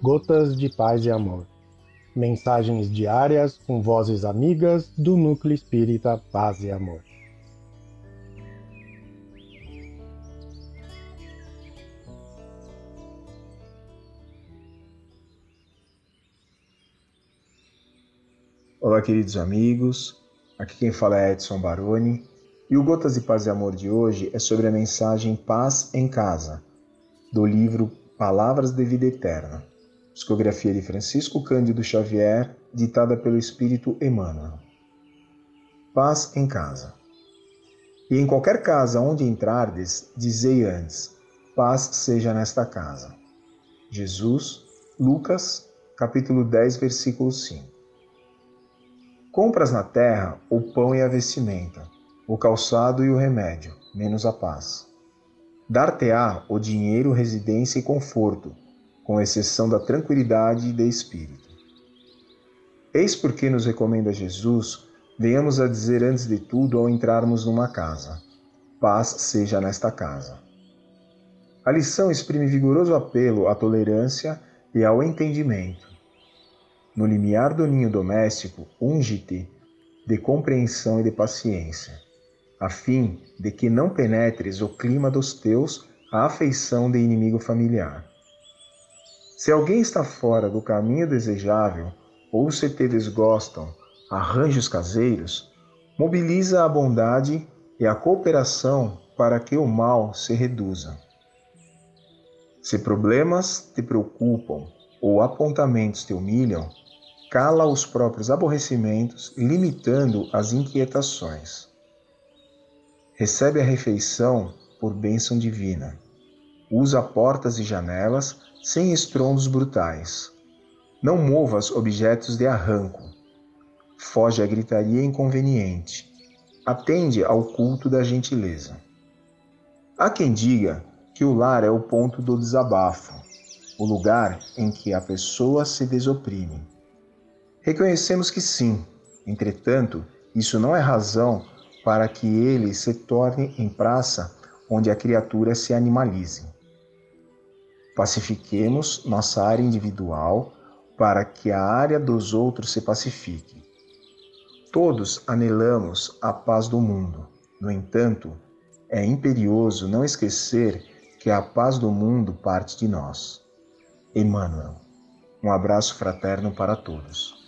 Gotas de Paz e Amor. Mensagens diárias com vozes amigas do Núcleo Espírita Paz e Amor. Olá, queridos amigos. Aqui quem fala é Edson Baroni. E o Gotas de Paz e Amor de hoje é sobre a mensagem Paz em Casa, do livro Palavras de Vida Eterna, psicografia de Francisco Cândido Xavier, ditada pelo Espírito Emmanuel. Paz em casa. E em qualquer casa onde entrardes, dizei antes: Paz seja nesta casa. Jesus, Lucas, capítulo 10, versículo 5. Compras na terra o pão e a vestimenta, o calçado e o remédio, menos a paz. Dar-te-á o dinheiro, residência e conforto, com exceção da tranquilidade de espírito. Eis porque nos recomenda Jesus, venhamos a dizer antes de tudo ao entrarmos numa casa: paz seja nesta casa. A lição exprime vigoroso apelo à tolerância e ao entendimento. No limiar do ninho doméstico, unge-te de compreensão e de paciência a fim de que não penetres o clima dos teus a afeição de inimigo familiar. Se alguém está fora do caminho desejável ou se te desgostam arranjos caseiros, mobiliza a bondade e a cooperação para que o mal se reduza. Se problemas te preocupam ou apontamentos te humilham, cala os próprios aborrecimentos, limitando as inquietações recebe a refeição por bênção divina. Usa portas e janelas sem estrondos brutais. Não movas objetos de arranco. Foge à gritaria inconveniente. Atende ao culto da gentileza. Há quem diga que o lar é o ponto do desabafo, o lugar em que a pessoa se desoprime. Reconhecemos que sim, entretanto, isso não é razão para que ele se torne em praça onde a criatura se animalize. Pacifiquemos nossa área individual para que a área dos outros se pacifique. Todos anelamos a paz do mundo. No entanto, é imperioso não esquecer que a paz do mundo parte de nós. Emmanuel. Um abraço fraterno para todos.